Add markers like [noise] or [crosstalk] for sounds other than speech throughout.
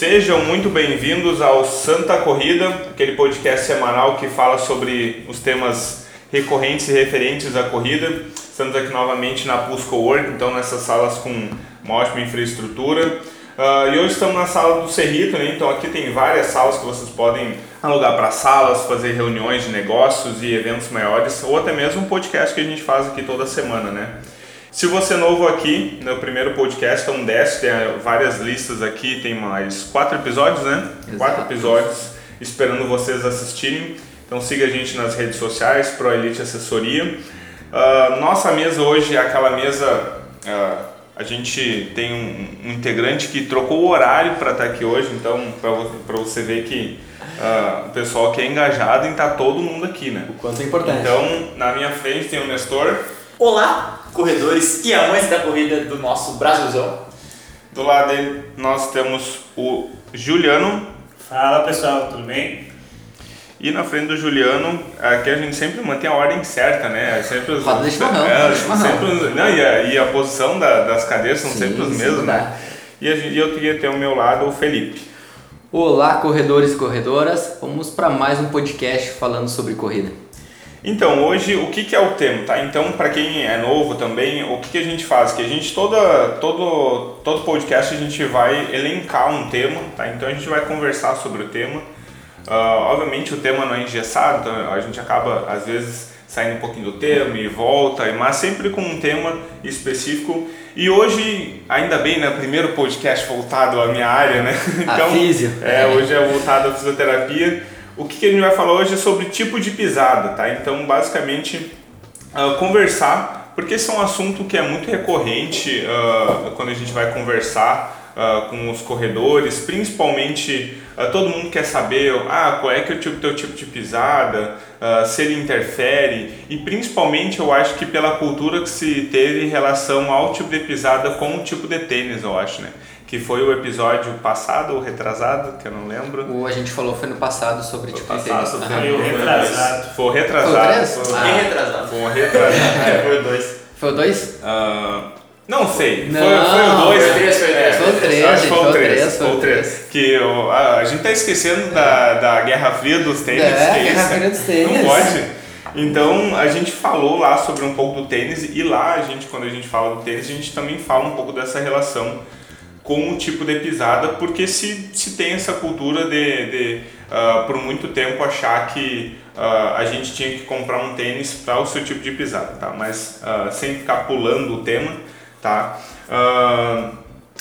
Sejam muito bem-vindos ao Santa Corrida, aquele podcast semanal que fala sobre os temas recorrentes e referentes à corrida. Estamos aqui novamente na Pusco Work, então nessas salas com uma ótima infraestrutura. Uh, e hoje estamos na sala do Cerrito, né? então aqui tem várias salas que vocês podem alugar para salas, fazer reuniões de negócios e eventos maiores, ou até mesmo um podcast que a gente faz aqui toda semana, né? Se você é novo aqui, no primeiro podcast, então desce, tem várias listas aqui, tem mais quatro episódios, né? Exato. Quatro episódios esperando vocês assistirem. Então siga a gente nas redes sociais, Pro Elite Assessoria. Uh, nossa mesa hoje é aquela mesa. Uh, a gente tem um, um, integrante que trocou o horário para estar aqui hoje, então para você ver que uh, o pessoal que é engajado em estar todo mundo aqui, né? O quanto é importante. Então, na minha frente tem o Nestor. Olá, corredores e amantes da corrida do nosso Brasilzão. Do lado dele nós temos o Juliano. Fala pessoal, tudo bem? E na frente do Juliano, aqui a gente sempre mantém a ordem certa, né? É sempre os, Roda de chimarrão, é, roda de chimarrão. sempre os- não, e, a, e a posição da- das cadeiras são Sim, sempre os mesmos, né? E, a gente- e eu queria ter ao meu lado o Felipe. Olá, corredores e corredoras. Vamos para mais um podcast falando sobre corrida. Então, hoje, o que, que é o tema, tá? Então, para quem é novo também, o que, que a gente faz? Que a gente, toda, todo, todo podcast, a gente vai elencar um tema, tá? Então, a gente vai conversar sobre o tema. Ah, obviamente, o tema não é engessado, então a gente acaba, às vezes, saindo um pouquinho do tema e volta, mas sempre com um tema específico. E hoje, ainda bem, né? Primeiro podcast voltado à minha área, né? A físio. É, hoje é voltado à fisioterapia. O que, que a gente vai falar hoje é sobre tipo de pisada, tá? Então, basicamente, ah, conversar, porque esse é um assunto que é muito recorrente ah, quando a gente vai conversar ah, com os corredores, principalmente ah, todo mundo quer saber ah, qual é que é o tipo, teu tipo de pisada, ah, se ele interfere, e principalmente eu acho que pela cultura que se teve em relação ao tipo de pisada com o tipo de tênis, eu acho, né? Que foi o episódio passado ou retrasado, que eu não lembro. O a gente falou foi no passado sobre tipo de Passado, foi. Foi o retrasado. Foi o Foi o retrasado. três? Foi, Ah. Bem retrasado. foi o retrasado. É, foi o dois. Foi o dois? Ah, não sei. Não, foi, foi o 2. foi o três, foi o três. Foi o três, acho foi o foi o 3. três, Foi foi o 3. Que o- a, a gente tá esquecendo da, da Guerra Fria dos tênis. É, que Guerra isso, Fria dos tênis. Não pode. Então a gente falou lá sobre um pouco do tênis e lá a gente, quando a gente fala do tênis, a gente também fala um pouco dessa relação com o tipo de pisada, porque se, se tem essa cultura de, de ah, por muito tempo achar que ah, a gente tinha que comprar um tênis para o seu tipo de pisada, tá? Mas ah, sem ficar pulando o tema, tá?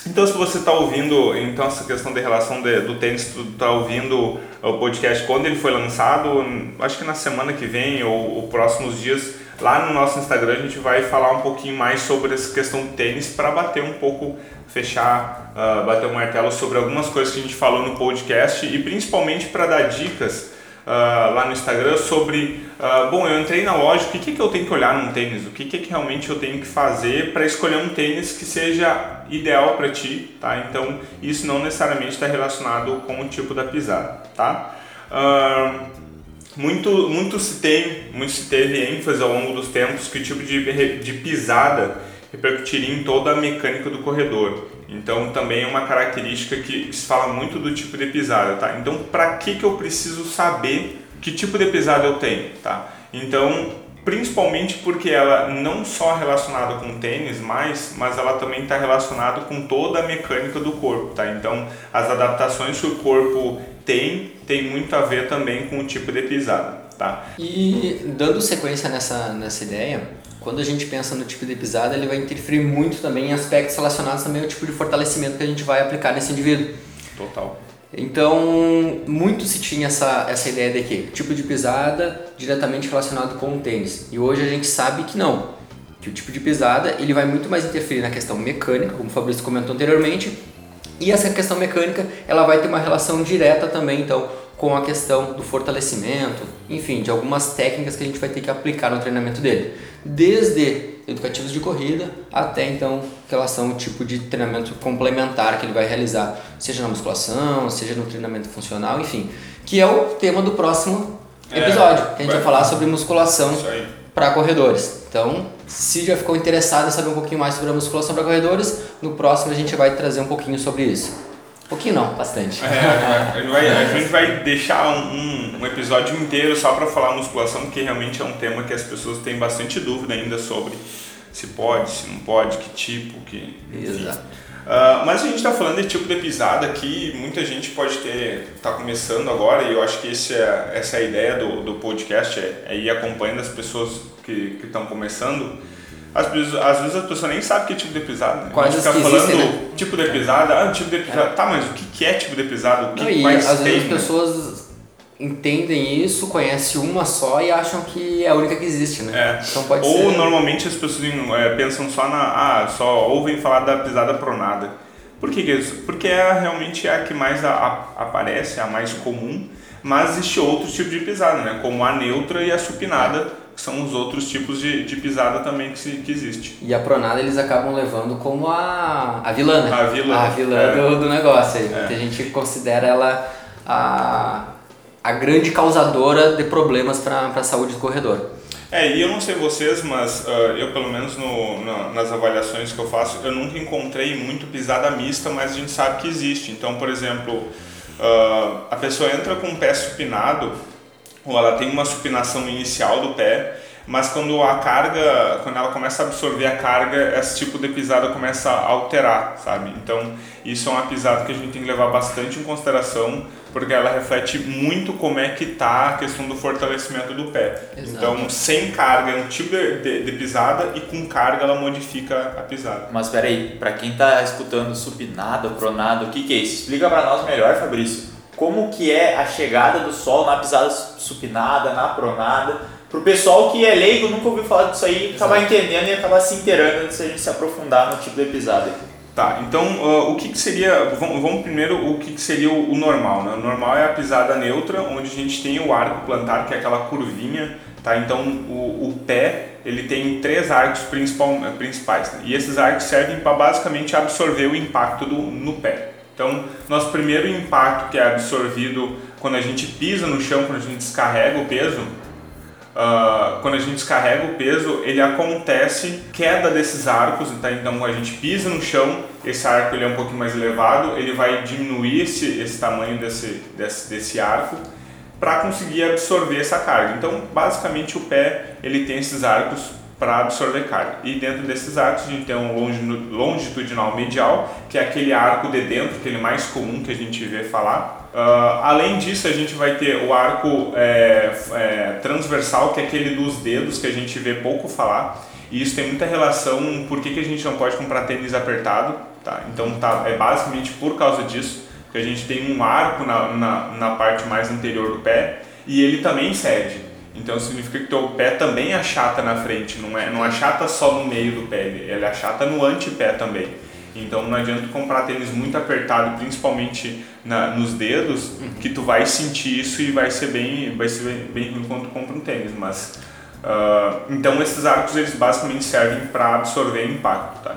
Então se você está ouvindo, então essa questão de relação de- do tênis, tu está ouvindo o podcast quando ele foi lançado, acho que na semana que vem ou, ou próximos dias, lá no nosso Instagram a gente vai falar um pouquinho mais sobre essa questão do tênis para bater um pouco, fechar, ah, bater o martelo sobre algumas coisas que a gente falou no podcast e principalmente para dar dicas ah, lá no Instagram sobre, ah, bom, eu entrei na loja, o que, que, que eu tenho que olhar num tênis? O que, que, que realmente eu tenho que fazer para escolher um tênis que seja ideal para ti, tá? Então, isso não necessariamente está relacionado com o tipo da pisada, tá? Muito, muito se tem, muito se teve ênfase ao longo dos tempos que o tipo de, de pisada repercutiria em toda a mecânica do corredor. Então também é uma característica que se fala muito do tipo de pisada, tá? Então para que que eu preciso saber que tipo de pisada eu tenho, tá? Então principalmente porque ela não só relacionada com tênis, mas, mas ela também está relacionada com toda a mecânica do corpo, tá? Então as adaptações que o corpo tem tem muito a ver também com o tipo de pisada, tá? E dando sequência nessa, nessa ideia, quando a gente pensa no tipo de pisada, ele vai interferir muito também em aspectos relacionados também ao tipo de fortalecimento que a gente vai aplicar nesse indivíduo. Total. Então, muito se tinha essa, essa ideia de que tipo de pisada diretamente relacionado com o tênis. E hoje a gente sabe que não. Que o tipo de pisada ele vai muito mais interferir na questão mecânica, como o Fabrício comentou anteriormente. E essa questão mecânica ela vai ter uma relação direta também, então, com a questão do fortalecimento, enfim, de algumas técnicas que a gente vai ter que aplicar no treinamento dele. Desde educativos de corrida até então relação ao tipo de treinamento complementar que ele vai realizar, seja na musculação, seja no treinamento funcional, enfim, que é o tema do próximo É, episódio, que a gente vai- vai falar sobre musculação Isso aí. Para corredores. Então, se já ficou interessado em saber um pouquinho mais sobre a musculação para corredores, no próximo a gente vai trazer um pouquinho sobre isso. pouquinho não, bastante. É, a, gente vai, a gente vai deixar um, um episódio inteiro só para falar musculação, porque realmente é um tema que as pessoas têm bastante dúvida ainda sobre se pode, se não pode, que tipo, que. enfim. Exato. Ah, mas a gente está falando de tipo de pisada que muita gente pode ter tá começando agora e eu acho que esse é, essa é a ideia do, do podcast é, é ir acompanhando as pessoas que estão começando. Às vezes, às vezes a pessoa nem sabe que tipo de pisada. Né? Quase fica falando né? tipo de pisada, ah, tipo de pisada. Tá, mas o que é tipo de pisada? O que Não, e mais às tem? vezes as né? pessoas entendem isso, conhecem uma só e acham que é a única que existe, né? É. Então pode Ou ser. normalmente as pessoas é, pensam só na. Ah, só ouvem falar da pisada pronada. Por que, que é isso? Porque é realmente a que mais a- a- aparece, a mais comum, mas existe outros tipos de pisada, né? Como a neutra e a supinada, que são os outros tipos de, de pisada também que, se, que existe. E a pronada eles acabam levando como a, a vilã, né? A vilã, A vilã é. do, do negócio. aí. É. Muita gente considera ela a, a grande causadora de problemas para a saúde do corredor. É, e eu não sei vocês, mas ah, eu pelo menos no, na- nas avaliações que eu faço, eu nunca encontrei muito pisada mista, mas a gente sabe que existe. Então, por exemplo, ah, a pessoa entra com o pé supinado, ou ela tem uma supinação inicial do pé, mas quando a carga, quando ela começa a absorver a carga, esse tipo de pisada começa a alterar, sabe? Então, isso é uma pisada que a gente tem que levar bastante em consideração, porque ela reflete muito como é que tá a questão do fortalecimento do pé. Exato. Então, sem carga é um tipo de, de, de pisada e com carga ela modifica a pisada. Mas peraí, pra quem tá escutando supinado, pronado, o que que é isso? Explica pra nós melhor, Fabrício. Como que é a chegada do sol na pisada supinada, na pronada? Pro pessoal que é leigo, nunca ouviu falar disso aí, acabar entendendo e acabar se inteirando antes da gente se aprofundar no tipo de pisada. Tá, então ah, o que, que seria. Vamos, vamos primeiro o que, que seria o, o normal, né? O normal é a pisada neutra, onde a gente tem o arco plantar, que é aquela curvinha, tá? Então o, o pé ele tem três arcos principal, eh, principais, né? E esses arcos servem para basicamente absorver o impacto do, no pé. Então, nosso primeiro impacto que é absorvido quando a gente pisa no chão, quando a gente descarrega o peso, ah, quando a gente descarrega o peso, ele acontece queda desses arcos, tá? então a gente pisa no chão, esse arco ele é um pouquinho mais elevado, ele vai diminuir esse, esse tamanho desse, desse, desse arco para conseguir absorver essa carga. Então, basicamente o pé ele tem esses arcos para absorver carga. E dentro desses arcos a gente tem um longitudinal medial, que é aquele arco de dentro, aquele mais comum que a gente vê falar. Ah, além disso, a gente vai ter o arco é, é, transversal, que é aquele dos dedos que a gente vê pouco falar. E isso tem muita relação por que, que a gente não pode comprar tênis apertado. Tá? Então tá, é basicamente por causa disso que a gente tem um arco na, na, na parte mais anterior do pé e ele também cede. Então significa que teu pé também achata na frente, não, é, não achata só no meio do pé, ele ele achata no antepé também. Então não adianta comprar tênis muito apertado, principalmente na, nos dedos, que tu vai sentir isso e vai ser bem, vai ser bem, ruim quando tu compra um tênis. Mas ah, então esses arcos eles basicamente servem para absorver impacto, tá?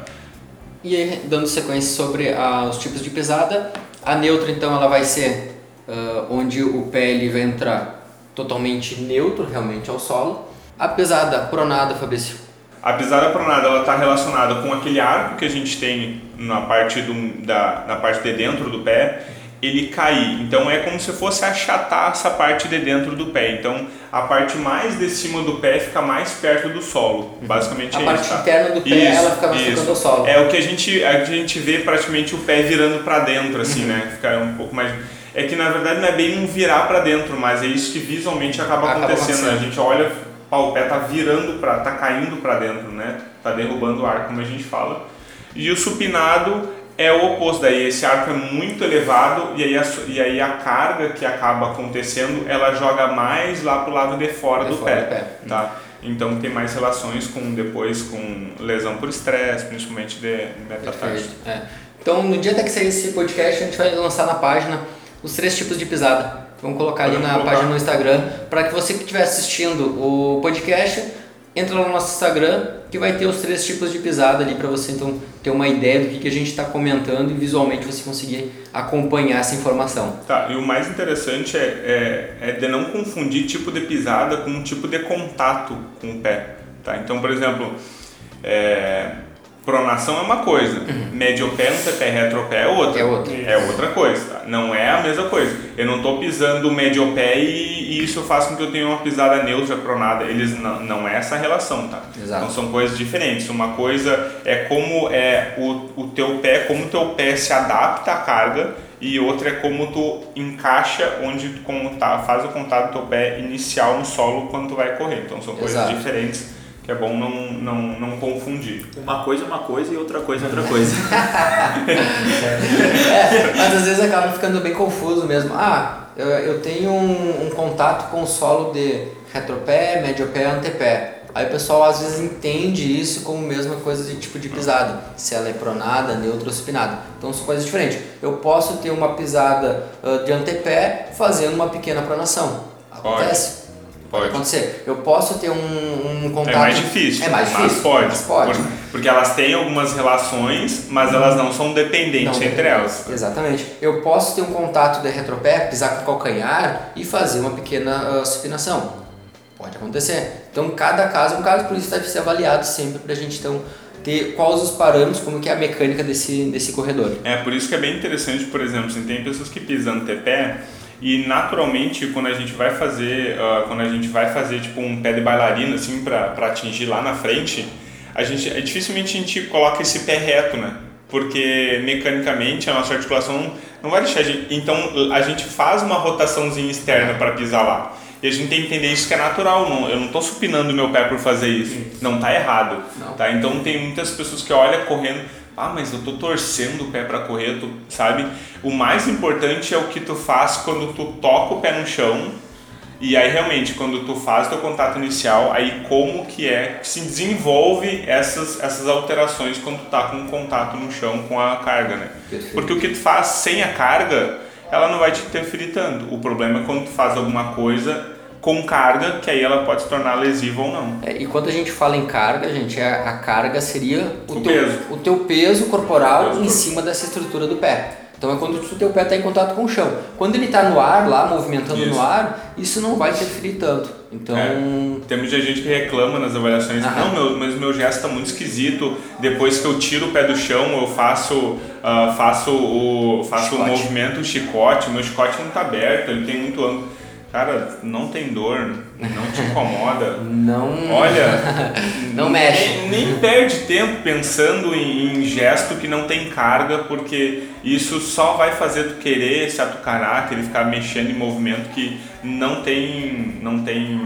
E aí, dando sequência sobre ah, os tipos de pesada, a neutra então ela vai ser ah, onde o pé ele vai entrar totalmente neutro realmente ao solo. A pesada pronada, Fabrício, A pisada pronada ela está relacionada com aquele arco que a gente tem na parte, do, da, na parte de dentro do pé, ele cair. Então é como se fosse achatar essa parte de dentro do pé. Então a parte mais de cima do pé fica mais perto do solo. Basicamente a é parte isso. tá? interna do pé Isso, ela fica mais isso. tocando ao solo. É o que a gente, a gente vê praticamente o pé virando para dentro, assim, né? Fica um pouco mais. É que na verdade não é bem um virar para dentro, mas é isso que visualmente acaba, Acaba acontecendo. acontecendo. A gente olha, pá, o pé tá virando para, tá caindo para dentro, né? Tá derrubando o ar, como a gente fala. E o supinado é o oposto, daí esse arco é muito elevado e aí a, e aí a carga que acaba acontecendo, ela joga mais lá pro lado de fora, De do, fora pé, do pé. tá? Então tem mais relações com depois com lesão por estresse, principalmente de metatarso. É. Então, no dia até que sair esse podcast, a gente vai lançar na página os três tipos de pisada. Vamos colocar ali na página no Instagram, para que você que estiver assistindo o podcast, entra lá no nosso Instagram, que vai ter os três tipos de pisada ali para você então ter uma ideia do que, que a gente está comentando e visualmente você conseguir acompanhar essa informação. Tá, e o mais interessante é, é, é de não confundir tipo de pisada com um tipo de contato com o pé. Tá? Então, por exemplo, é, pronação é uma coisa, mediopé, antepé, retropé é outra. É outra. É outra coisa, tá? Não é a mesma coisa. Eu não estou pisando mediopé e, e isso faz com que eu tenha uma pisada neutra pronada. Eles não, não é essa relação, tá? Exato. Então são coisas diferentes. Uma coisa é como é o, o teu pé, como o teu pé se adapta à carga e outra é como tu encaixa onde tu como tá, faz o contato do teu pé inicial no solo quando tu vai correr. Então são coisas Exato. diferentes que é bom não, não, não confundir. Uma coisa é uma coisa e outra coisa é outra coisa. [laughs] É, mas às vezes acaba ficando bem confuso mesmo. Ah, eu, eu tenho um, um contato com o solo de retropé, mediopé, antepé. Aí o pessoal às vezes entende isso como mesma coisa de tipo de pisada, se ela é pronada, neutra ou supinada. Então são coisas diferentes. Eu posso ter uma pisada ah, de antepé fazendo uma pequena pronação. Acontece. Pode. Acontecer. Eu posso ter um, um contato. É mais difícil, É mais mas difícil. pode. Mas pode. Por- Porque elas têm algumas relações, mas elas não são dependentes Não, entre elas. Exatamente. Eu posso ter um contato de retropé, pisar com o calcanhar e fazer uma pequena ah, supinação. Pode acontecer. Então cada caso é um caso, por isso deve ser avaliado sempre para a gente então ter quais os parâmetros, como que é a mecânica desse, desse corredor. É, por isso que é bem interessante, por exemplo, assim, tem pessoas que pisam antepé e naturalmente quando a gente vai fazer, ah, quando a gente vai fazer tipo um pé de bailarina assim para atingir lá na frente, a gente é, dificilmente a gente coloca esse pé reto, né? Porque mecanicamente a nossa articulação não vai deixar a gente, então a gente faz uma rotaçãozinha externa para pisar lá. E a gente tem que entender isso que é natural, não, eu não estou supinando meu pé por fazer isso. Não tá errado. Não. Tá? Então tem muitas pessoas que olham correndo, ah, mas eu tô torcendo o pé para correr, tu, sabe? O mais importante é o que tu faz quando tu toca o pé no chão. E aí realmente, quando tu faz teu contato inicial, aí como que é que se desenvolve essas, essas alterações quando tu tá com contato no chão com a carga, né? Perfeito. Porque o que tu faz sem a carga, ela não vai te interferir tanto. O problema é quando tu faz alguma coisa com carga, que aí ela pode se tornar lesiva ou não. É, e quando a gente fala em carga, gente, a, a carga seria o, O teu, peso. o teu peso corporal O peso em cima dessa estrutura do pé. Então é quando o teu pé está em contato com o chão. Quando ele está no ar, lá, movimentando Isso. no ar, isso não vai interferir tanto. Então, É. Temos de gente que reclama nas avaliações, Aham. não, meu, mas meu gesto está muito esquisito. Depois que eu tiro o pé do chão, eu faço, ah, faço o, faço o movimento, o chicote, meu chicote não está aberto, ele tem muito ângulo. Cara, não tem dor, não te incomoda. [laughs] não. Olha, [laughs] Não mexe. Nem, perde tempo pensando em, em gesto que não tem carga, porque isso só vai fazer tu querer se atucarar, querer ficar mexendo em movimento que não tem, não tem,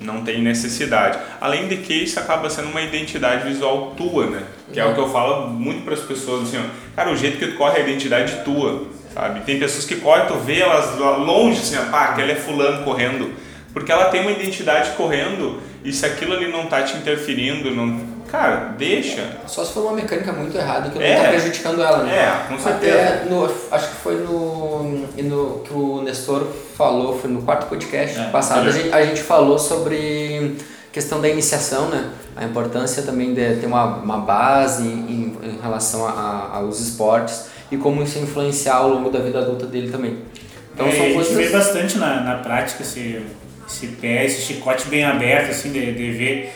não tem necessidade. Além de que isso acaba sendo uma identidade visual tua, né? Que é o que eu falo muito para as pessoas assim, ó, cara, o jeito que tu corre é a identidade tua, sabe? Tem pessoas que correm, tu vê elas longe assim, ó, pá, aquela é fulano correndo, porque ela tem uma identidade correndo e se aquilo ali não tá te interferindo, não, cara, deixa. Só se for uma mecânica muito errada que não É. está prejudicando ela, né? É, com certeza. Até no, acho que foi no, no que o Nestor falou, foi no quarto podcast É, passado, a gente, a gente falou sobre questão da iniciação, né? A importância também de ter uma, uma base em, em relação a, a- aos esportes e como isso influenciar ao longo da vida adulta dele também. Então É, são a gente coisas... vê bastante na, na prática esse, esse pé, esse chicote bem aberto, assim, de, de ver.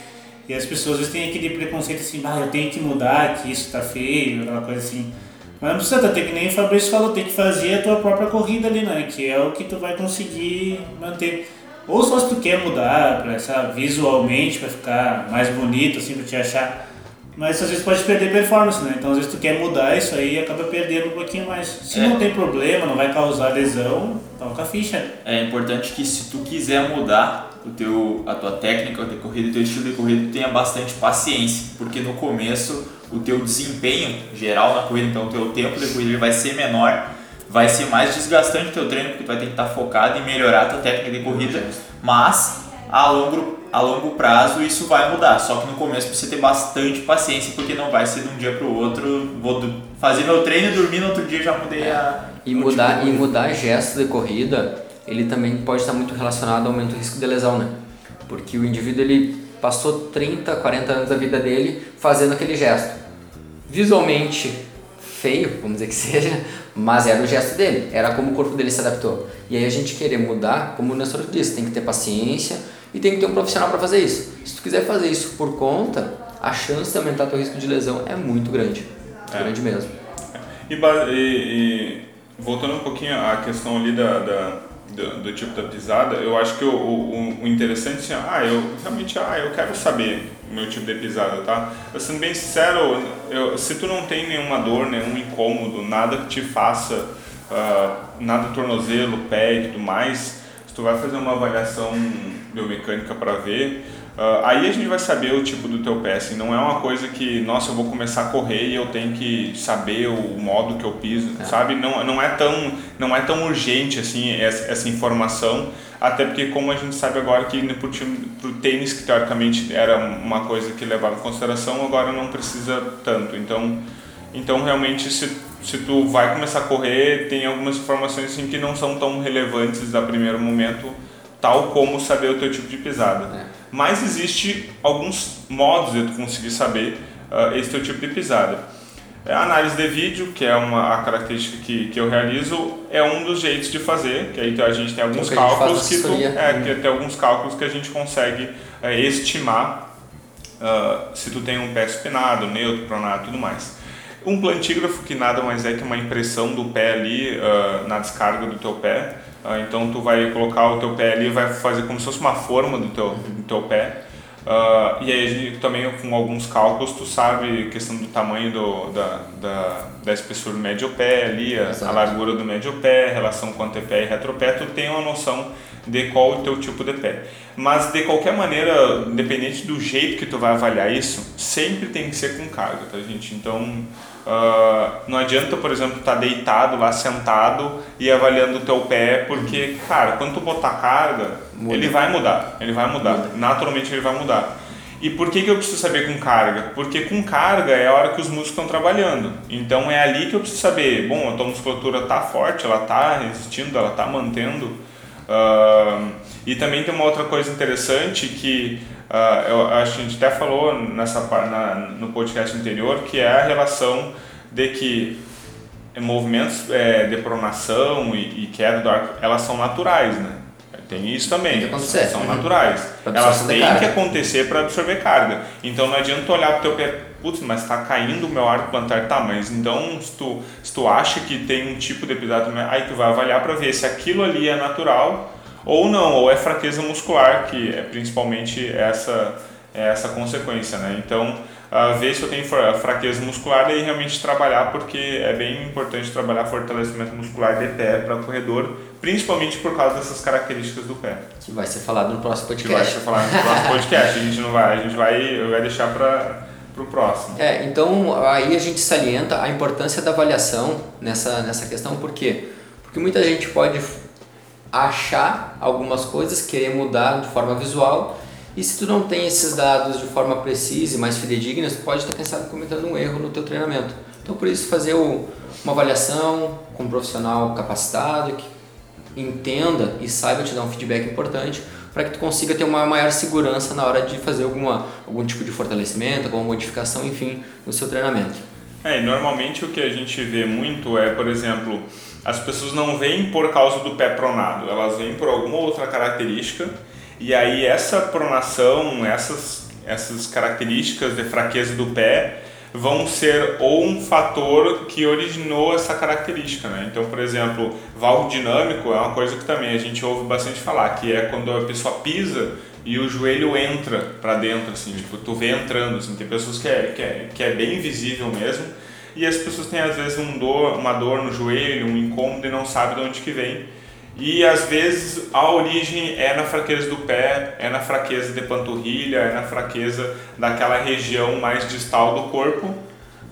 E as pessoas às vezes têm aquele preconceito assim, ah, eu tenho que mudar, que isso tá feio, aquela coisa assim. Mas não precisa, tem que nem o Fabrício falou, tem que fazer a tua própria corrida ali, né? Que é o que tu vai conseguir manter. Ou só se tu quer mudar, pra, sabe, visualmente, pra ficar mais bonito, assim, pra te achar. Mas às vezes pode perder performance, né? Então às vezes tu quer mudar isso aí e acaba perdendo um pouquinho mais. Se É. não tem problema, não vai causar lesão, toca a ficha. É importante que se tu quiser mudar o teu, a tua técnica de corrida, o teu estilo de corrida, tu tenha bastante paciência, porque no começo o teu desempenho geral na corrida, então o teu tempo de corrida ele vai ser menor, vai ser mais desgastante o teu treino, porque tu vai ter que estar focado em melhorar a tua técnica de corrida, mas a longo, a longo prazo isso vai mudar, só que no começo precisa ter bastante paciência, porque não vai ser de um dia para o outro, vou fazer meu treino e dormir no outro dia já mudei a... E mudar, tipo e de- mudar gesto de corrida, ele também pode estar muito relacionado ao aumento do risco de lesão, né? Porque o indivíduo ele passou 30, 40 anos da vida dele fazendo aquele gesto. Visualmente feio, vamos dizer que [laughs] seja, mas era o gesto dele, era como o corpo dele se adaptou. E aí a gente querer mudar, como o Nestor disse, tem que ter paciência e tem que ter um profissional para fazer isso. Se tu quiser fazer isso por conta, a chance de aumentar teu risco de lesão é muito grande. É. Grande mesmo. E, e- e voltando um pouquinho à questão ali da, da- do, do tipo da pisada, eu acho que o, o, o interessante assim, ah, eu realmente, ah, eu quero saber o meu tipo de pisada, tá? Eu sendo bem sincero, eu, se tu não tem nenhuma dor, nenhum incômodo, nada que te faça, ah, nada tornozelo, pé e tudo mais, se tu vai fazer uma avaliação biomecânica para ver, ah, aí a gente vai saber o tipo do teu pé, assim, não é uma coisa que, nossa, eu vou começar a correr e eu tenho que saber o modo que eu piso, sabe? Não, não, é tão, não é tão urgente, assim, essa, essa informação, até porque como a gente sabe agora que pro, time, pro tênis, que teoricamente era uma coisa que levava em consideração, agora não precisa tanto, então... Então, realmente, se, se tu vai começar a correr, tem algumas informações assim, que não são tão relevantes a primeiro momento, tal como saber o teu tipo de pisada. É. Mas existe alguns modos de tu conseguir saber ah, esse teu tipo de pisada. É A análise de vídeo, que é uma a característica que, que eu realizo, é um dos jeitos de fazer, que aí a gente tem alguns que a gente faz cálculos que tu, é, que tem alguns cálculos que a gente consegue é, estimar ah, se tu tem um pé supinado, neutro, pronado e tudo mais. Um plantígrafo que nada mais é que uma impressão do pé ali ah, na descarga do teu pé. Ah, então tu vai colocar o teu pé ali, vai fazer como se fosse uma forma do teu, do teu pé. Ah, e aí a gente também com alguns cálculos tu sabe questão do tamanho do, da, da, da espessura do médio pé ali, a, a largura do médio pé, relação com antepé e retropé, tu tem uma noção de qual o teu tipo de pé. Mas de qualquer maneira, independente do jeito que tu vai avaliar isso, sempre tem que ser com carga, tá gente? Então ah, não adianta, por exemplo, estar deitado lá sentado e avaliando o teu pé, porque, cara, quando tu botar carga, Muda. ele vai mudar, ele vai mudar, naturalmente ele vai mudar. E por que, que eu preciso saber com carga? Porque com carga é a hora que os músculos estão trabalhando. Então é ali que eu preciso saber, bom, a tua musculatura está forte, ela está resistindo, ela está mantendo. Ah, e também tem uma outra coisa interessante que ah, eu acho que a gente até falou nessa, na, no podcast anterior, que é a relação de que movimentos é, de pronação e, e queda do arco, elas são naturais, né? Tem isso também, Tem são Uhum. naturais. Elas têm que acontecer para absorver carga. Então não adianta olhar pro teu pé, putz, mas está caindo o meu arco plantar, tá, mas então se tu, se tu acha que tem um tipo de episódio, aí tu vai avaliar para ver se aquilo ali é natural ou não, ou é fraqueza muscular, que é principalmente essa, é essa consequência, né? Então, ah, ver se eu tenho fra- fraqueza muscular e realmente trabalhar, porque é bem importante trabalhar fortalecimento muscular de pé para corredor, principalmente por causa dessas características do pé. Que vai ser falado no próximo Que vai podcast. ser falar no próximo podcast, a gente não vai, a gente vai, vai deixar para o próximo. É, então aí a gente salienta a importância da avaliação nessa, nessa questão, por quê? Porque muita gente pode achar algumas coisas, querer mudar de forma visual, e se tu não tem esses dados de forma precisa e mais fidedigna, tu pode estar, sabe, cometendo um erro no teu treinamento. Então, por isso, fazer o- uma avaliação com um profissional capacitado, que entenda e saiba te dar um feedback importante para que tu consiga ter uma maior segurança na hora de fazer alguma, algum tipo de fortalecimento, alguma modificação, enfim, no seu treinamento. É, normalmente o que a gente vê muito é, por exemplo, as pessoas não vêm por causa do pé pronado, elas vêm por alguma outra característica e aí essa pronação, essas, essas características de fraqueza do pé vão ser ou um fator que originou essa característica, né? Então, por exemplo, valgo dinâmico é uma coisa que também a gente ouve bastante falar, que é quando a pessoa pisa e o joelho entra para dentro, assim, tipo, tu vê entrando, assim, tem pessoas que é, que é, que é bem visível mesmo, e as pessoas têm às vezes um dor, uma dor no joelho, um incômodo e não sabem de onde que vem. E às vezes a origem é na fraqueza do pé, é na fraqueza de panturrilha, é na fraqueza daquela região mais distal do corpo.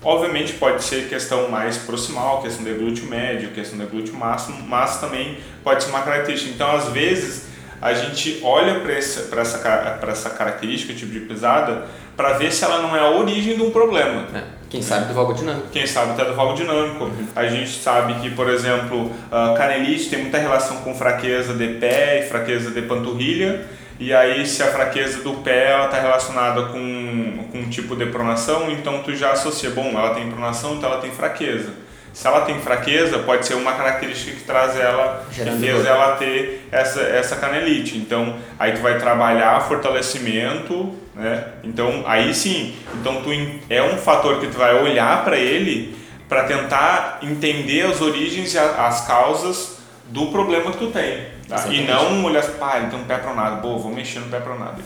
Obviamente pode ser questão mais proximal, questão de glúteo médio, questão de glúteo máximo, mas também pode ser uma característica. Então, às vezes, a gente olha para essa, essa, essa característica, tipo de pisada, para ver se ela não é a origem de um problema. Né? Quem sabe do valgo dinâmico. Quem sabe até do valgo dinâmico. A gente sabe que, por exemplo, a canelite tem muita relação com fraqueza de pé e fraqueza de panturrilha. E aí, se a fraqueza do pé está relacionada com, com um tipo de pronação, então tu já associa, bom, ela tem pronação, então ela tem fraqueza. Se ela tem fraqueza, pode ser uma característica que traz ela, que Gerando fez dor. ela ter essa, essa canelite. Então, aí tu vai trabalhar fortalecimento né? Então, aí sim, então tu é um fator que tu vai olhar para ele para tentar entender as origens e as causas do problema que tu tem. Tá? E não olhar, pá, ele tem um pé pronado, pô, vou mexer no pé pronado.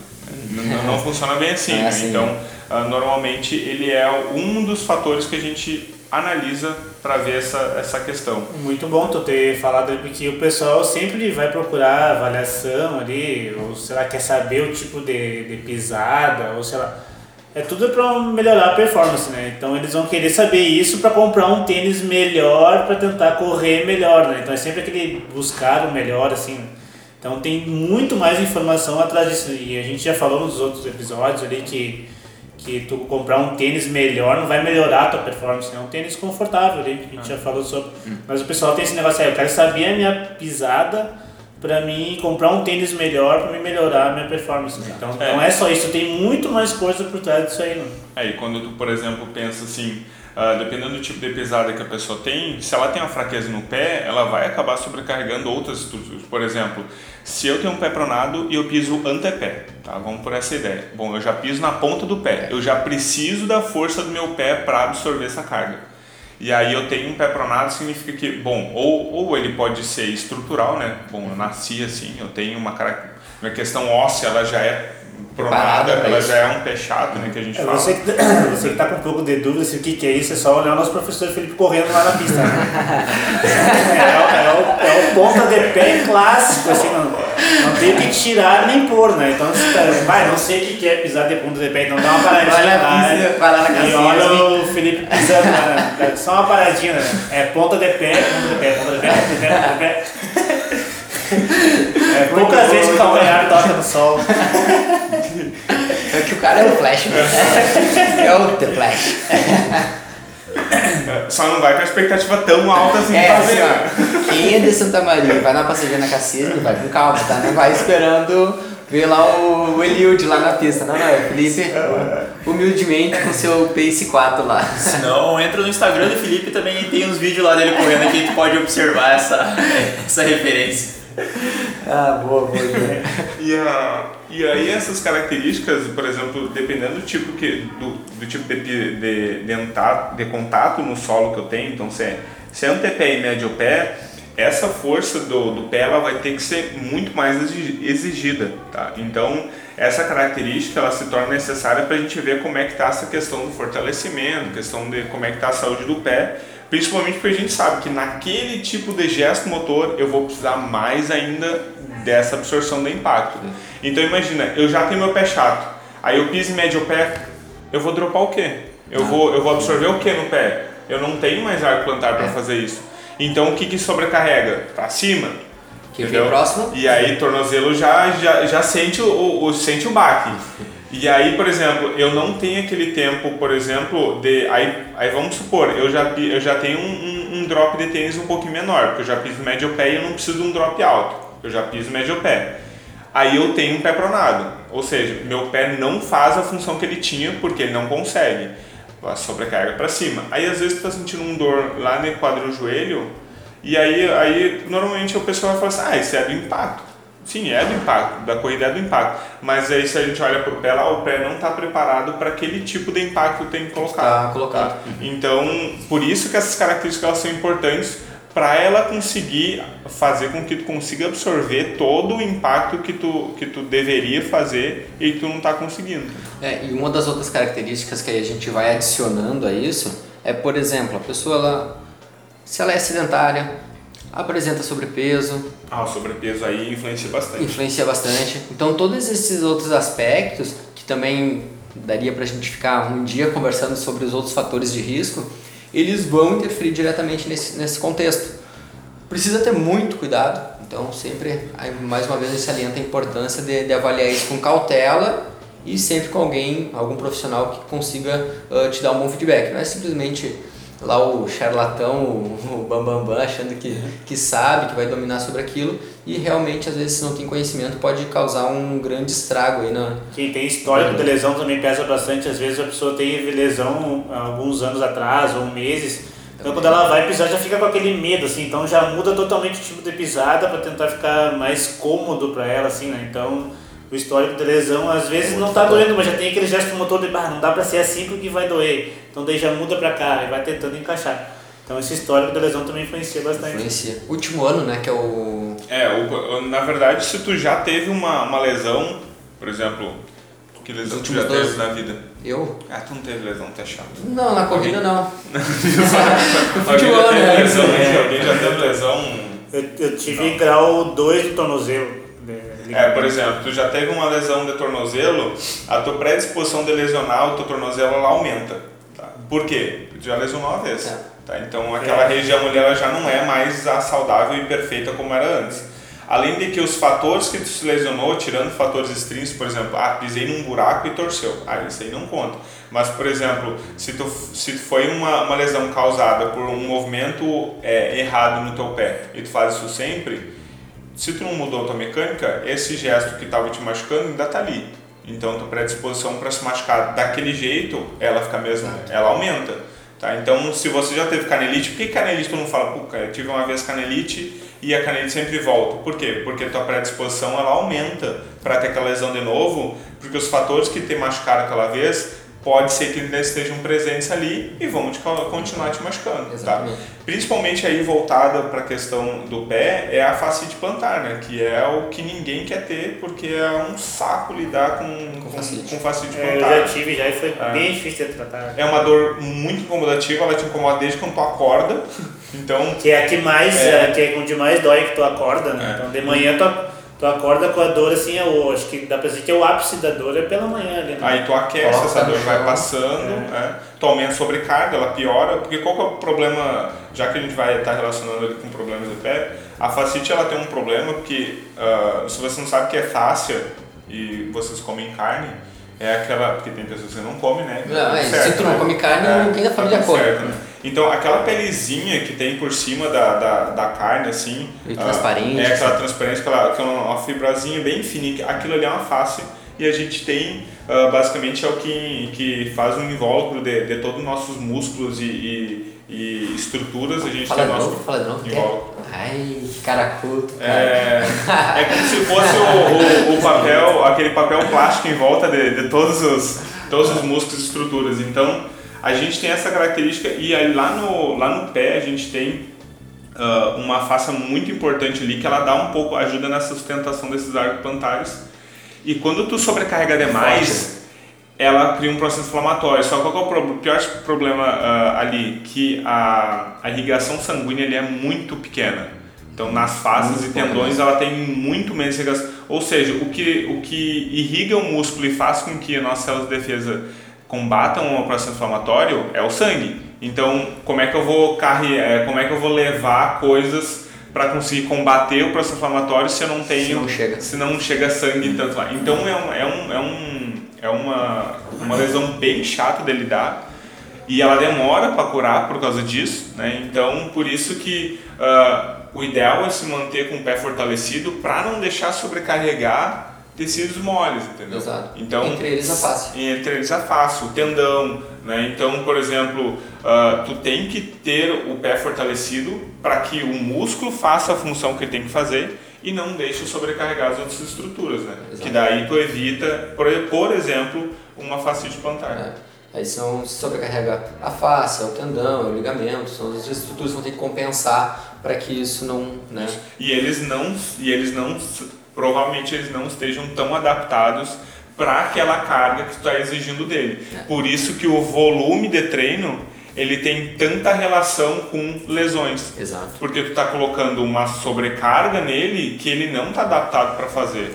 Não, não [laughs] funciona bem assim. É né? assim então, uh, normalmente, ele é um dos fatores que a gente analisa para ver essa, essa questão. Muito bom tu ter falado porque o pessoal sempre vai procurar avaliação ali, ou sei lá, quer saber o tipo de, de pisada, ou sei lá. É tudo para melhorar a performance, né? Então eles vão querer saber isso para comprar um tênis melhor para tentar correr melhor, né? Então é sempre aquele buscar o melhor, assim. Então tem muito mais informação atrás disso. E a gente já falou nos outros episódios ali que que tu comprar um tênis melhor não vai melhorar a tua performance, é um tênis confortável, a gente já falou sobre. Hum. Mas o pessoal tem esse negócio aí, eu quero saber a minha pisada para mim comprar um tênis melhor para me melhorar a minha performance. Então é. não é só isso, tem muito mais coisa por trás disso aí. Né? É, e quando tu, por exemplo, pensa assim, uh, dependendo do tipo de pesada que a pessoa tem, se ela tem uma fraqueza no pé, ela vai acabar sobrecarregando outras estruturas. Por exemplo, se eu tenho um pé pronado e eu piso antepé, tá? Vamos por essa ideia. Bom, eu já piso na ponta do pé, eu já preciso da força do meu pé para absorver essa carga. E aí eu tenho um pé pronado, significa que, bom, ou, ou ele pode ser estrutural, né? Bom, eu nasci assim, eu tenho uma característica, minha questão óssea, ela já é pronada, ela já é um pé chato, né, que a gente é, fala. Você que, [coughs] você que tá com um pouco de dúvida se o que, que é isso, é só olhar o nosso professor Felipe correndo lá na pista. Né? [laughs] é, é, é ponta de pé clássico, assim, não, não tem que tirar nem pôr, né? Então, tá, vai, não sei o que, é pisar de ponta de pé, então dá uma paradinha vai lá, pisa, vai lá na casinha, e olha assim. o Felipe pisando, né? só uma paradinha, né? É ponta de pé, ponta de pé, ponta de pé, ponta de pé, ponta de pé. É, poucas vezes o calcanhar toca no sol. É que o cara é o Flash, né? [laughs] É o The Flash. [laughs] Só não vai com a expectativa tão alta assim é, assim, ó, Quem é de Santa Maria vai na passageira na Cassisa, vai com calma, tá? Não vai esperando ver lá o, o Eliud lá na pista. Não, não, é Felipe humildemente com seu Pace 4 lá. Se não, entra no Instagram do Felipe também tem uns vídeos lá dele correndo que tu pode observar essa, essa referência. ah, boa, boa. e, a, e aí essas características, por exemplo, dependendo do tipo, que, do, do tipo de, de, de, de, contato no solo que eu tenho, então se é, se é antepé e médio pé, essa força do, do pé ela vai ter que ser muito mais exigida, tá? Então essa característica ela se torna necessária para a gente ver como é que está essa questão do fortalecimento, questão de como é que está a saúde do pé, Principalmente porque a gente sabe que naquele tipo de gesto motor eu vou precisar mais ainda dessa absorção do impacto. Então imagina, eu já tenho meu pé chato, aí eu piso em médio pé, eu vou dropar o quê? Eu, vou, eu vou absorver o que no pé? Eu não tenho mais arco plantar para é. fazer isso. Então o que, que sobrecarrega? Para cima. Que vem próximo. E aí tornozelo já, já, já sente, o, o, sente o baque. E aí, por exemplo, eu não tenho aquele tempo, por exemplo, de. Aí, aí vamos supor, eu já, eu já tenho um, um, um drop de tênis um pouquinho menor, porque eu já piso médio pé e eu não preciso de um drop alto. Eu já piso médio pé. Aí eu tenho um pé pronado, ou seja, meu pé não faz a função que ele tinha porque ele não consegue. A sobrecarga para cima. Aí às vezes tu tá sentindo um dor lá no quadril joelho, e aí, aí normalmente o pessoal vai falar assim: ah, isso é do impacto. Sim, é do impacto, da corrida é do impacto. Mas aí se a gente olha para o pé lá, o pé não está preparado para aquele tipo de impacto que tem que colocar. Tá colocado. Tá? Então, por isso que essas características elas são importantes para ela conseguir fazer com que tu consiga absorver todo o impacto que tu, que tu deveria fazer e que tu não está conseguindo. É, e uma das outras características que a gente vai adicionando a isso é, por exemplo, a pessoa, ela, se ela é sedentária, apresenta sobrepeso. Ah, o sobrepeso aí influencia bastante. Influencia bastante. Então, todos esses outros aspectos, que também daria para a gente ficar um dia conversando sobre os outros fatores de risco, eles vão interferir diretamente nesse, nesse contexto. Precisa ter muito cuidado, então sempre, mais uma vez, a gente salienta a importância de, de avaliar isso com cautela e sempre com alguém, algum profissional que consiga uh, te dar um bom feedback. Não é simplesmente lá o charlatão, o, bambambam, bam, bam, achando que, que sabe, que vai dominar sobre aquilo e realmente às vezes se não tem conhecimento pode causar um grande estrago aí na... Quem tem histórico de lesão também pesa bastante, às vezes a pessoa teve lesão alguns anos atrás ou meses, então quando ela vai pisar já fica com aquele medo assim, então já muda totalmente o tipo de pisada para tentar ficar mais cômodo para ela assim, né? Então o histórico de lesão, às vezes não tá doendo, mas já tem aquele gesto motor de, ah, não dá pra ser assim porque vai doer. Então daí já muda pra cá e vai tentando encaixar. Então esse histórico da lesão também influencia bastante. Influencia. Último ano, né, que é o... É, o- na verdade, se tu já teve uma, uma lesão, por exemplo, que lesão Os tu já teve na vida? Eu? Ah, tu não teve lesão, tu é chato. Não, na corrida não. [laughs] Alguém futebol, já né? teve lesão, né? Alguém já teve lesão Eu, eu tive grau 2 do tornozelo. de- É, por exemplo, tu já teve uma lesão de tornozelo, a tua predisposição de lesionar o teu tornozelo ela aumenta. Tá? Por quê? Tu já lesionou uma vez. É. Tá? Então aquela É. região ali ela já não é mais a saudável e perfeita como era antes. Além de que os fatores que tu se lesionou, tirando fatores extrínsecos, por exemplo, ah, pisei num buraco e torceu. Ah, isso aí não conta. Mas, por exemplo, se tu, se foi uma, uma lesão causada por um movimento é, errado no teu pé e tu faz isso sempre, se tu não mudou a tua mecânica, esse gesto que estava te machucando ainda tá ali. Então, tua predisposição para se machucar daquele jeito, ela fica mesmo, ela aumenta. Tá? Então, se você já teve canelite, por que canelite tu não fala, pô, cara, eu tive uma vez canelite e a canelite sempre volta? Por quê? Porque tua predisposição ela aumenta para ter aquela lesão de novo, porque os fatores que te machucaram aquela vez pode ser que ainda estejam presentes ali e vão te co- continuar te machucando. Tá? Principalmente aí voltada para a questão do pé é a fascite plantar, né? Que é o que ninguém quer ter porque é um saco lidar com, com, fascite É, eu plantar. já tive já e foi É. bem difícil de tratar. É uma dor muito incomodativa, ela te incomoda desde quando tu acorda. [laughs] Então, Que é a que mais, É. é. que é onde mais dói que tu acorda, né? É. Então de manhã tu, tu acorda com a dor assim, é o, acho que dá pra dizer que é o ápice da dor é pela manhã ali, né? aí tu aquece, Coloca essa dor vai passando, é. tu aumenta a sobrecarga, ela piora, porque qual que é o problema, já que a gente vai estar relacionando ele com problemas de pé, a fascite ela tem um problema porque, ah, se você não sabe que é fáscia e vocês comem carne, é aquela, porque tem pessoas que não comem, né? Não, é, Certo, se tu não né? come carne, É, ninguém da família tá tudo come. certo, né? Então, aquela pelezinha que tem por cima da, da, da carne, assim. Ah, transparente, É aquela transparente, aquela, aquela uma fibrazinha bem fininha. Aquilo ali é uma face. E a gente tem, ah, basicamente, é o que, que faz um invólucro de, de todos os nossos músculos e, e, e estruturas. A gente Fala tem de o nosso fala de novo. invólucro. Ai, que cara culto, cara. É, é como se fosse o, o, o papel, aquele papel plástico em volta de, de todos, os, todos os músculos e estruturas. Então, a gente tem essa característica e aí lá no, lá no pé a gente tem ah, uma faça muito importante ali que ela dá um pouco, ajuda na sustentação desses arcos plantares. E quando tu sobrecarrega demais, ela cria um processo inflamatório. Só qual que é o pior problema ah, ali? Que a, a irrigação sanguínea ali é muito pequena. Então, nas faces Muito e tendões, ela tem muito menos irrigação. Ou seja, o que, o que irriga o músculo e faz com que a nossa célula de defesa combatam o processo inflamatório é o sangue. Então, como é que eu vou carregar, como é que eu vou levar coisas para conseguir combater o processo inflamatório se eu não tenho Se não chega. se não chega sangue tanto lá. Então é, um, é, um, é, um, é uma, uma lesão bem chata de lidar e ela demora para curar por causa disso, né? Então por isso que ah, o ideal é se manter com o pé fortalecido para não deixar sobrecarregar tecidos moles, entendeu? Exato. Então Entre eles a face. entre eles a face, o tendão, né? Então, por exemplo, ah, tu tem que ter o pé fortalecido para que o músculo faça a função que ele tem que fazer e não deixe sobrecarregar as outras estruturas, né? Exato. Que daí tu evita, por, exemplo, uma fascite plantar. É. Aí são se sobrecarrega a face, é o tendão, é o ligamento, são as estruturas que vão ter que compensar para que isso não, né? E eles não, e eles não, provavelmente eles não estejam tão adaptados para aquela carga que tu está exigindo dele. É. Por isso que o volume de treino ele tem tanta relação com lesões. Exato. Porque tu tá colocando uma sobrecarga nele que ele não tá adaptado para fazer.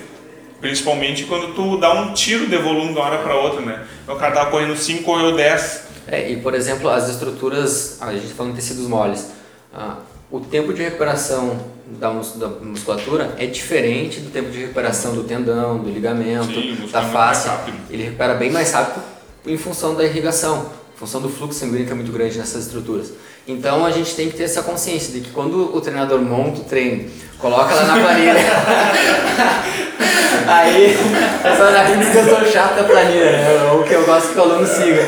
Principalmente quando tu dá um tiro de volume de uma hora para outra, né? O cara tava correndo 5, correu 10. É, e por exemplo, as estruturas, a gente tá falando de tecidos moles, ah, o tempo de recuperação da, mus- da musculatura é diferente do tempo de recuperação do tendão, do ligamento, Sim, da é face. Ele recupera bem mais rápido em função da irrigação, em função do fluxo sanguíneo que é muito grande nessas estruturas. Então a gente tem que ter essa consciência de que quando o treinador monta o treino, coloca lá na planilha. [laughs] Aí, é só na que eu sou chato da planilha, né? Ou que eu gosto que o aluno siga.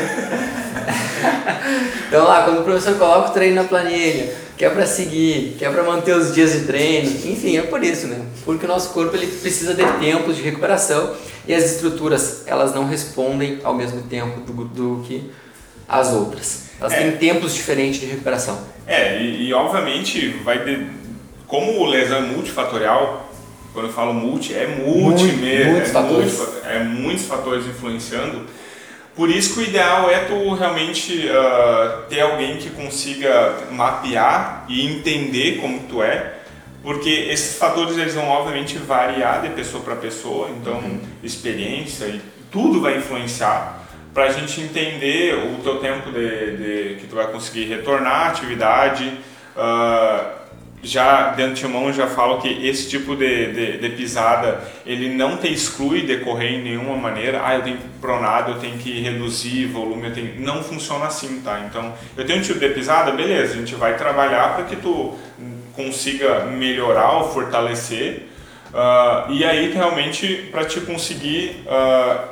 [laughs] Então lá, quando o professor coloca o treino na planilha, que é para seguir, que é para manter os dias de treino, enfim, é por isso, né? Porque o nosso corpo ele precisa de tempos de recuperação e as estruturas elas não respondem ao mesmo tempo do, do que as outras. Elas É. têm tempos diferentes de recuperação. É, e, e, obviamente vai de, como lesão é multifatorial, quando eu falo multi, é multi Muito, mesmo, muitos é, fatores. multi- é muitos fatores influenciando. Por isso que o ideal é tu realmente ah, ter alguém que consiga mapear e entender como tu é, porque esses fatores eles vão obviamente variar de pessoa para pessoa, então Uhum. experiência e tudo vai influenciar para a gente entender o teu tempo de, de- que tu vai conseguir retornar à atividade. ah, já de antemão já falo que esse tipo de, de, de pisada ele não te exclui de correr em nenhuma maneira. Ah, eu tenho pronado, eu tenho que reduzir volume, eu tenho... não funciona assim, tá? Então, eu tenho um tipo de pisada, beleza, a gente vai trabalhar para que tu consiga melhorar ou fortalecer ah, e aí realmente para te conseguir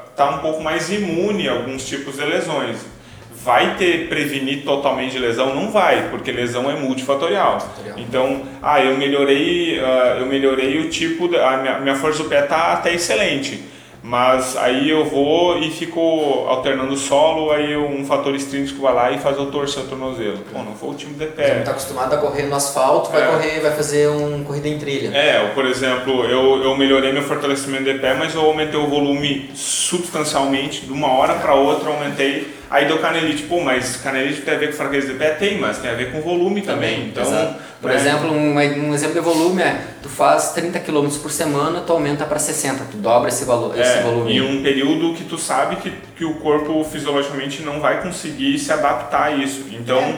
estar um pouco mais imune a alguns tipos de lesões. Vai ter prevenir totalmente de lesão? Não vai, porque lesão é multifatorial. Multifatorial. Então, ah, eu melhorei, ah, eu melhorei o tipo, da, a minha, minha força do pé tá até excelente, mas aí eu vou e fico alternando solo, aí um fator extrínseco vai lá e faz eu torcer o tornozelo. Pô, não foi o time de Você pé. não está acostumado a correr no asfalto, vai É. correr, vai fazer um corrida em trilha. É, por exemplo, eu, eu melhorei meu fortalecimento de pé, mas eu aumentei o volume substancialmente, de uma hora para outra eu aumentei. Aí deu canelite, pô, mas canelite tem a ver com fraqueza de pé? Tem, mas tem a ver com volume também. Então, exato. Por né? exemplo, um, um exemplo de volume é, tu faz 30 km por semana, tu aumenta para 60, tu dobra esse, esse É, volume. em um período que tu sabe que, que o corpo fisiologicamente não vai conseguir se adaptar a isso. Então,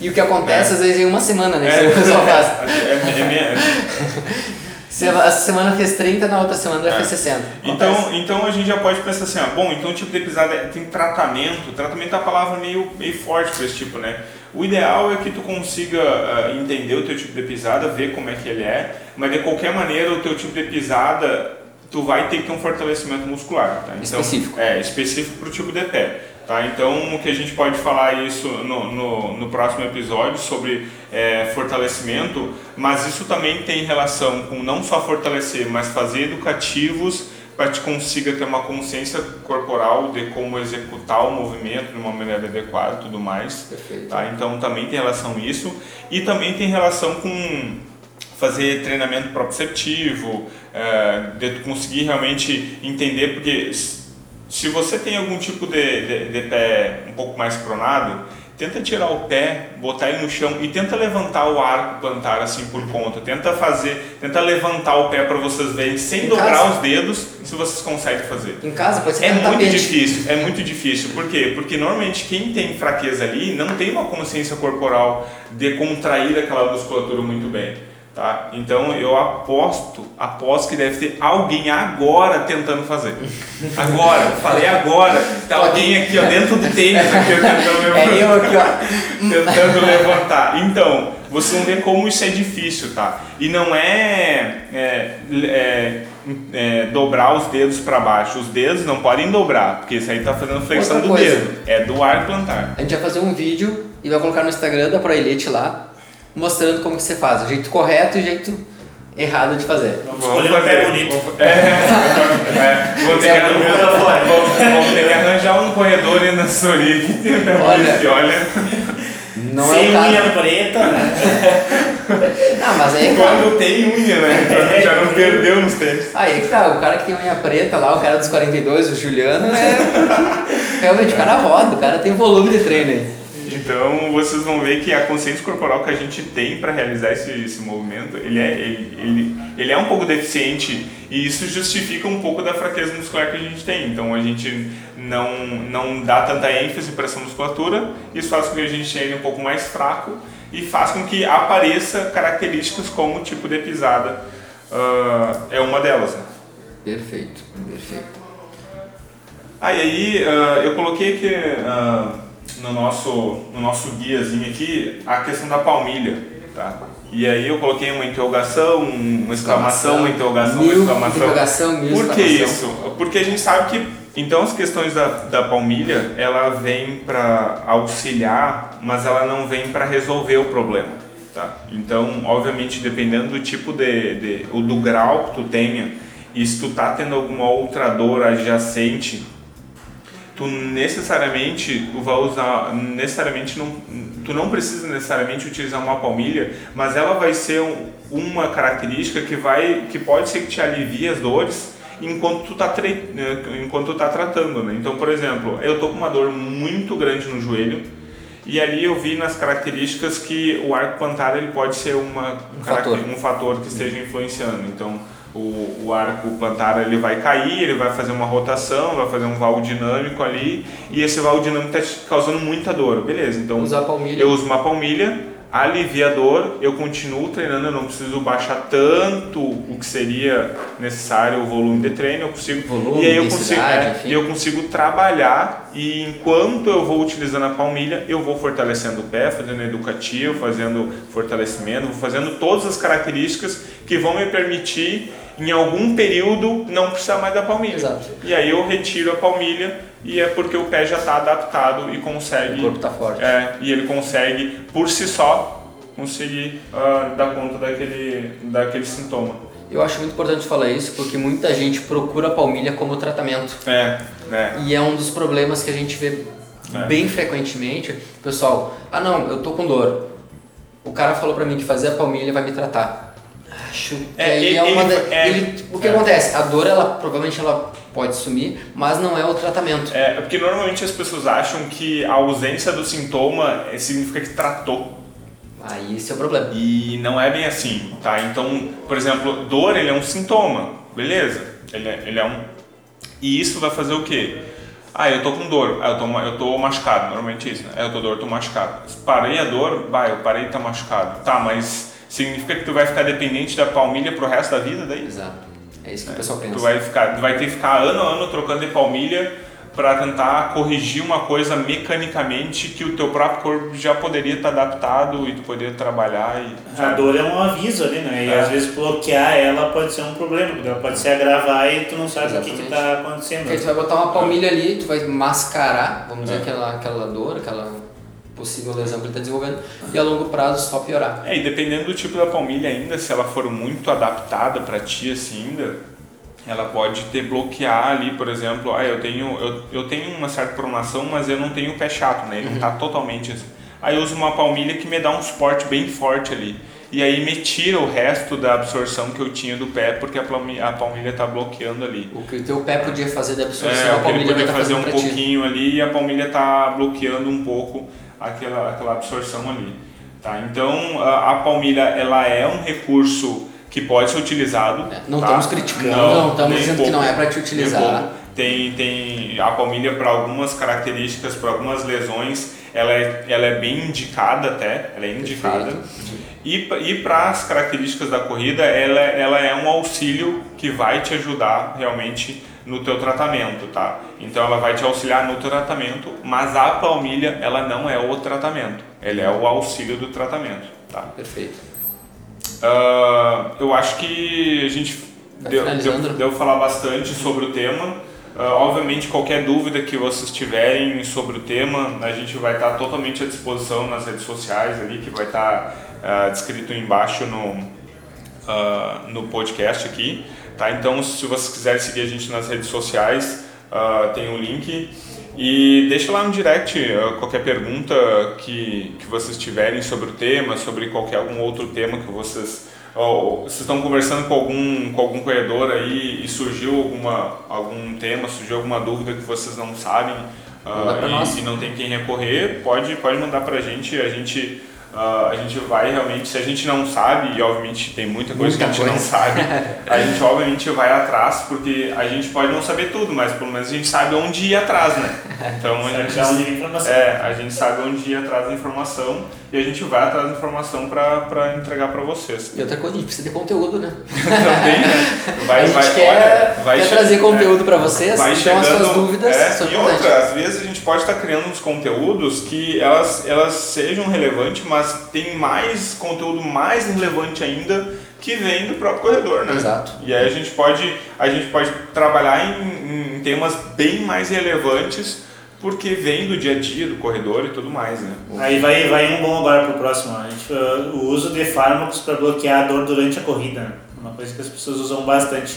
E o que acontece É. às vezes em uma semana, né? é, [laughs] faz. é- é- é- Se essa semana fez 30, na outra semana vai É. fazer 60. Então, então a gente já pode pensar assim, ó, bom, então o tipo de pisada é- tem tratamento, tratamento é uma palavra meio, meio forte para esse tipo, né? O ideal é que tu consiga ah, entender o teu tipo de pisada, ver como é que ele é, mas de qualquer maneira o teu tipo de pisada tu vai ter que ter um fortalecimento muscular, tá? Então, Específico. É, específico para o tipo de pé. Tá? Então, o que a gente pode falar isso no, no, no próximo episódio sobre é, fortalecimento, mas isso também tem relação com não só fortalecer, mas fazer educativos para que consiga ter uma consciência corporal de como executar o movimento de uma maneira adequada e tudo mais. Perfeito. Tá? Então também tem relação isso e também tem relação com fazer treinamento proprioceptivo, é, de conseguir realmente entender, porque se você tem algum tipo de, de, de pé um pouco mais pronado, tenta tirar o pé, botar ele no chão e tenta levantar o arco plantar assim por conta. Tenta fazer, tenta levantar o pé para vocês verem sem Em dobrar casa? os dedos, se vocês conseguem fazer. Em casa pode ser É muito tapete. difícil, é muito difícil. Por quê? Porque normalmente quem tem fraqueza ali não tem uma consciência corporal de contrair aquela musculatura muito bem. Tá? Então eu aposto, aposto que deve ter alguém agora tentando fazer. Agora, falei agora. Tá alguém aqui ó, dentro do tênis aqui, tentando É eu aqui, ó. tentando levantar. Então, vocês vão ver como isso é difícil, tá? E não é, é, é, é, dobrar os dedos para baixo. Os dedos não podem dobrar, porque isso aí tá fazendo flexão Outra do coisa. dedo. É do ar plantar. A gente vai fazer um vídeo e vai colocar no Instagram da Proelite lá, mostrando como que você faz, o jeito correto e o jeito errado de fazer. Vamos escolher um pé bonito. É, [laughs] é, vou, ter que, É, arranjar- vou- vou ter que arranjar um corredor aí na assessoria que tem pé Olha. que [laughs] olha. Não Sem é o unha caso. preta, né? [laughs] Ah, mas aí é claro. Quando tem unha, né? Então já não perdeu nos tênis. Aí que tá, o cara que tem unha preta lá, o cara dos 42, o Juliano, é. Realmente, o cara roda, o cara tem volume de treino aí. Então vocês vão ver que a consciência corporal que a gente tem para realizar esse, esse movimento, ele é, ele, ele, ele é um pouco deficiente e isso justifica um pouco da fraqueza muscular que a gente tem. Então a gente não, não dá tanta ênfase para essa musculatura, isso faz com que a gente ele um pouco mais fraco e faz com que apareça características como o tipo de pisada ah, é uma delas. Né? Perfeito, perfeito. Ah, e aí ah, eu coloquei aqui ah, no, nosso, no nosso guiazinho aqui a questão da palmilha, tá? E aí eu coloquei uma interrogação, uma exclamação, uma interrogação, uma exclamação. interrogação, mil Por que isso? Porque a gente sabe que então as questões da, da palmilha ela vem para auxiliar, mas ela não vem para resolver o problema. Tá? Então, obviamente, dependendo do tipo de, de ou do grau que tu tenha, e se tu tá tendo alguma outra dor adjacente, tu necessariamente tu vai usar necessariamente não tu não precisa necessariamente utilizar uma palmilha, mas ela vai ser um, uma característica que vai que pode ser que te alivie as dores enquanto tu tá né, enquanto tu tá tratando, né? Então, por exemplo, eu tô com uma dor muito grande no joelho e ali eu vi nas características que o arco plantar ele pode ser uma um, fator. um fator que esteja influenciando. Então, o, o arco plantar ele vai cair, ele vai fazer uma rotação, vai fazer um valo dinâmico ali e esse valo dinâmico está te causando muita dor. Beleza, então Usar palmilha. eu uso uma palmilha, alivia a dor, eu continuo treinando, eu não preciso baixar tanto o que seria necessário o volume de treino, eu consigo volume, e aí eu consigo, é, enfim. eu consigo trabalhar e enquanto eu vou utilizando a palmilha, eu vou fortalecendo o pé, fazendo educativo, fazendo fortalecimento, vou fazendo todas as características que vão me permitir em algum período não precisar mais da palmilha. Exato. E aí eu retiro a palmilha e é porque o pé já está adaptado e consegue. O corpo está forte. É, e ele consegue por si só conseguir uh, dar conta daquele, daquele sintoma. Eu acho muito importante falar isso porque muita gente procura a palmilha como tratamento. É, é. E é um dos problemas que a gente vê É. bem frequentemente. Pessoal, ah não, eu tô com dor. O cara falou pra mim que fazer a palmilha vai me tratar. Acho que É, ele- é uma ele- da- é, ele- O que é. acontece? A dor, ela provavelmente ela pode sumir, mas não é o tratamento. É, porque normalmente as pessoas acham que a ausência do sintoma é, significa que tratou. Aí esse é o problema. E não é bem assim, tá? Então, por exemplo, dor ele é um sintoma, beleza? Ele é, ele é um. E isso vai fazer o quê? Ah, eu tô com dor, ah, eu tô, eu tô machucado, normalmente é isso, né? É, eu tô dor, tô machucado. Parei a dor, vai, eu parei e tá machucado. Tá, mas significa que tu vai ficar dependente da palmilha pro resto da vida daí? Exato. É isso que o pessoal pensa. Tu vai, ficar, tu vai ter que ficar ano a ano trocando de palmilha para tentar corrigir uma coisa mecanicamente que o teu próprio corpo já poderia estar adaptado e tu poderia trabalhar e A dor é um aviso ali, né? E É. às vezes bloquear ela pode ser um problema, porque ela pode se agravar e tu não sabe o que Exatamente. está acontecendo. Porque tu vai botar uma palmilha ali, tu vai mascarar, vamos dizer, É. aquela, aquela dor, aquela possível lesão que ele está desenvolvendo, e a longo prazo só piorar. É, e dependendo do tipo da palmilha ainda, se ela for muito adaptada para ti assim ainda, ela pode te bloquear ali, por exemplo, ah, eu tenho eu, eu tenho uma certa pronação, mas eu não tenho o pé chato, né? Ele não tá totalmente assim. Aí eu uso uma palmilha que me dá um suporte bem forte ali. E aí me tira o resto da absorção que eu tinha do pé, porque a palmilha, a palmilha tá bloqueando ali. O que o teu pé podia fazer de absorção, É, a palmilha podia estar fazer um pouquinho ali e a palmilha tá bloqueando um pouco aquela, aquela absorção ali. Tá? Então a, a palmilha ela é um recurso que pode ser utilizado. É, não tá? estamos criticando, não estamos nem dizendo que não é pra te utilizar. pouco. Tem, tem a palmilha para algumas características, para algumas lesões, ela é, ela é bem indicada até, ela é indicada. Perfeito. E, e para as características da corrida, ela, ela é um auxílio que vai te ajudar realmente no teu tratamento, tá? Então ela vai te auxiliar no tratamento, mas a palmilha ela não é o tratamento, ela é o auxílio do tratamento, tá? Perfeito. Ah, eu acho que a gente Tá deu, deu, deu falar bastante sobre o tema. Ah, obviamente, qualquer dúvida que vocês tiverem sobre o tema, a gente vai estar totalmente à disposição nas redes sociais ali, que vai estar ah, descrito embaixo no, ah, no podcast aqui. Tá? Então, se vocês quiserem seguir a gente nas redes sociais, ah, tem o link. E deixa lá no direct ah, qualquer pergunta que, que vocês tiverem sobre o tema, sobre qualquer algum outro tema que vocês ou vocês estão conversando com algum com algum corredor aí e surgiu alguma algum tema, surgiu alguma dúvida que vocês não sabem pra e, e não tem quem recorrer, pode pode mandar pra gente, a gente ah, a gente vai realmente, se a gente não sabe, e obviamente tem muita coisa Muita que a gente coisa. não sabe, a gente obviamente vai atrás, porque a gente pode não saber tudo, mas pelo menos a gente sabe onde ir atrás, né? Então a Sabe gente, informação. é, a gente sabe onde ir atrás da informação e a gente vai atrás da informação para entregar para vocês. E outra coisa, a gente precisa de conteúdo, né? Também, né? Vai, a gente vai, quer, olha, vai quer trazer conteúdo é, pra vocês, vai então as suas chegando- dúvidas é, são e outra, às vezes a gente pode estar criando uns conteúdos que elas, elas sejam relevantes, mas tem mais conteúdo mais relevante ainda que vem do próprio corredor, né? Exato. E aí a gente pode, a gente pode trabalhar em, em temas bem mais relevantes porque vem do dia a dia, do corredor e tudo mais, né? Aí vai, vai um bom agora pro próximo. A gente, uh, o uso de fármacos para bloquear a dor durante a corrida. né? Uma coisa que as pessoas usam bastante.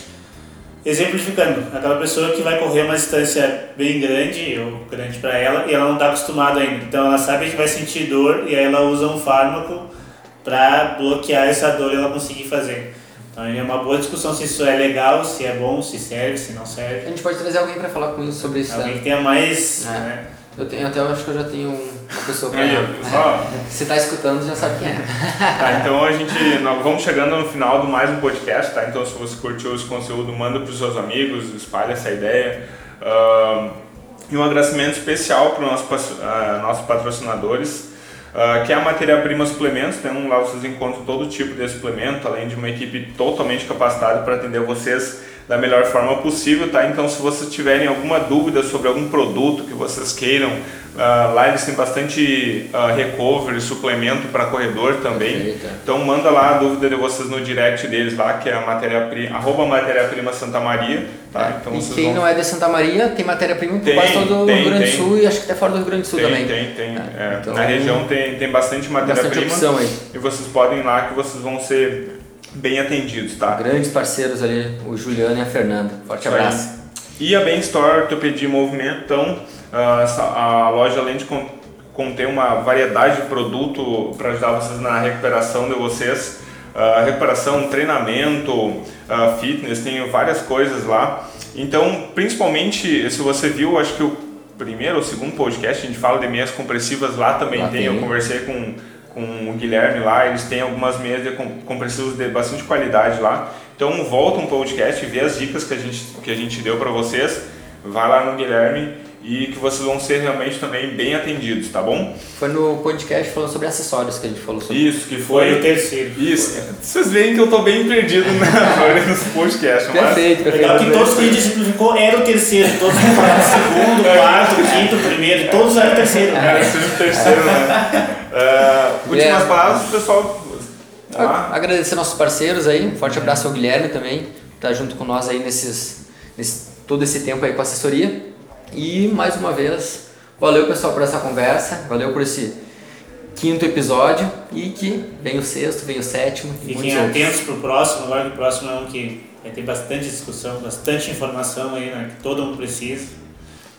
Exemplificando, aquela pessoa que vai correr uma distância bem grande, ou grande para ela, e ela não está acostumada ainda. Então ela sabe que vai sentir dor e aí ela usa um fármaco para bloquear essa dor e ela conseguir fazer. Então é uma boa discussão se isso é legal, se é bom, se serve, se não A serve. gente pode trazer alguém pra falar comigo sobre isso. Alguém né? que tenha mais. É. né? Eu tenho até, eu acho que eu já tenho uma pessoa pra Aí, só- [laughs] Se tá escutando, já sabe quem é. [laughs] Tá, então a gente nós vamos chegando no final do mais um podcast, tá? Então se você curtiu esse conteúdo, manda para os seus amigos, espalha essa ideia. Ahn, e um agradecimento especial para os nosso, ah, nossos patrocinadores, ah, que é a Matéria Prima Suplementos. Então lá vocês encontram todo tipo de suplemento, além de uma equipe totalmente capacitada para atender vocês da melhor forma possível, tá? Então se vocês tiverem alguma dúvida sobre algum produto que vocês queiram, ah, lá eles têm bastante ah, recovery, suplemento para corredor também. Perfeito, é. Então manda lá a dúvida de vocês no direct deles lá, que é a matéria prima, arroba matéria prima Santa Maria, tá? Então e vocês quem vão... não é de Santa Maria tem matéria-prima por quase todo o Rio Grande do. Sul e acho que até fora do Rio Grande do Sul tem, também. tem, tem. É, É, então- na região tem, tem bastante matéria Bastante prima opção aí. e vocês podem ir lá que vocês vão ser bem atendidos, tá? Grandes parceiros ali, o Juliano e a Fernanda. Forte Isso aí. abraço. E a Bem Store Ortopedia e Movimento, então, ah, a loja além de con- conter uma variedade de produto para ajudar vocês na recuperação de vocês, ah, recuperação, treinamento, ah, fitness, tem várias coisas lá. Então, principalmente, se você viu, acho que o primeiro ou segundo podcast, a gente fala de meias compressivas, lá também Lá tem. tem. Eu conversei com, com o Guilherme lá, eles têm algumas meias de com- compressivas de bastante qualidade lá. Então volta um podcast e vê as dicas que a gente, que a gente deu para vocês. Vai lá no Guilherme e que vocês vão ser realmente também bem atendidos, tá bom? Foi no podcast falando sobre acessórios que a gente falou sobre. Isso, que Foi o foi. terceiro. Isso. Vocês veem que eu tô bem perdido na [laughs] maioria dos podcasts, mas. Perfeito, Legal perfeito. que todos que a gente simplificou era o terceiro, todos que falaram segundo, [laughs] quarto, quinto, primeiro, todos eram o terceiro. Era sempre o terceiro, né? [laughs] Ah, últimas palavras, pessoal. Tá? Agradecer nossos parceiros aí, um forte abraço ao Guilherme também, tá junto com nós aí nesses, nesse, todo esse tempo aí com a assessoria. E mais uma vez, valeu pessoal por essa conversa, valeu por esse quinto episódio e que vem o sexto, vem o sétimo e Fiquem atentos pro próximo, agora que o próximo é um que vai ter bastante discussão, bastante informação aí, né? Que todo mundo precisa.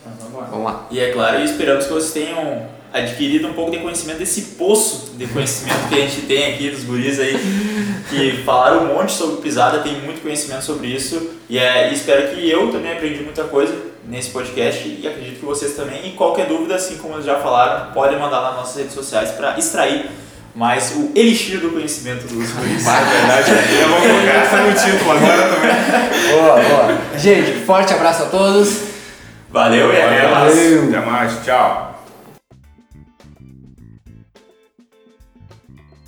Então, vamos lá. Vamos lá. E é claro, e esperamos que vocês tenham adquirido um pouco de conhecimento desse poço de conhecimento que a gente tem aqui dos guris aí, que falaram um monte sobre pisada, tem muito conhecimento sobre isso. E, é, e espero que eu também aprendi muita coisa nesse podcast e acredito que vocês também. E qualquer dúvida, assim como eles já falaram, podem mandar lá nas nossas redes sociais para extrair mais o elixir do conhecimento dos guris. Na verdade, eu vou colocar essa no título agora também. Boa, boa. Gente, forte abraço a todos. Valeu e até mais. Valeu. Até mais. Tchau.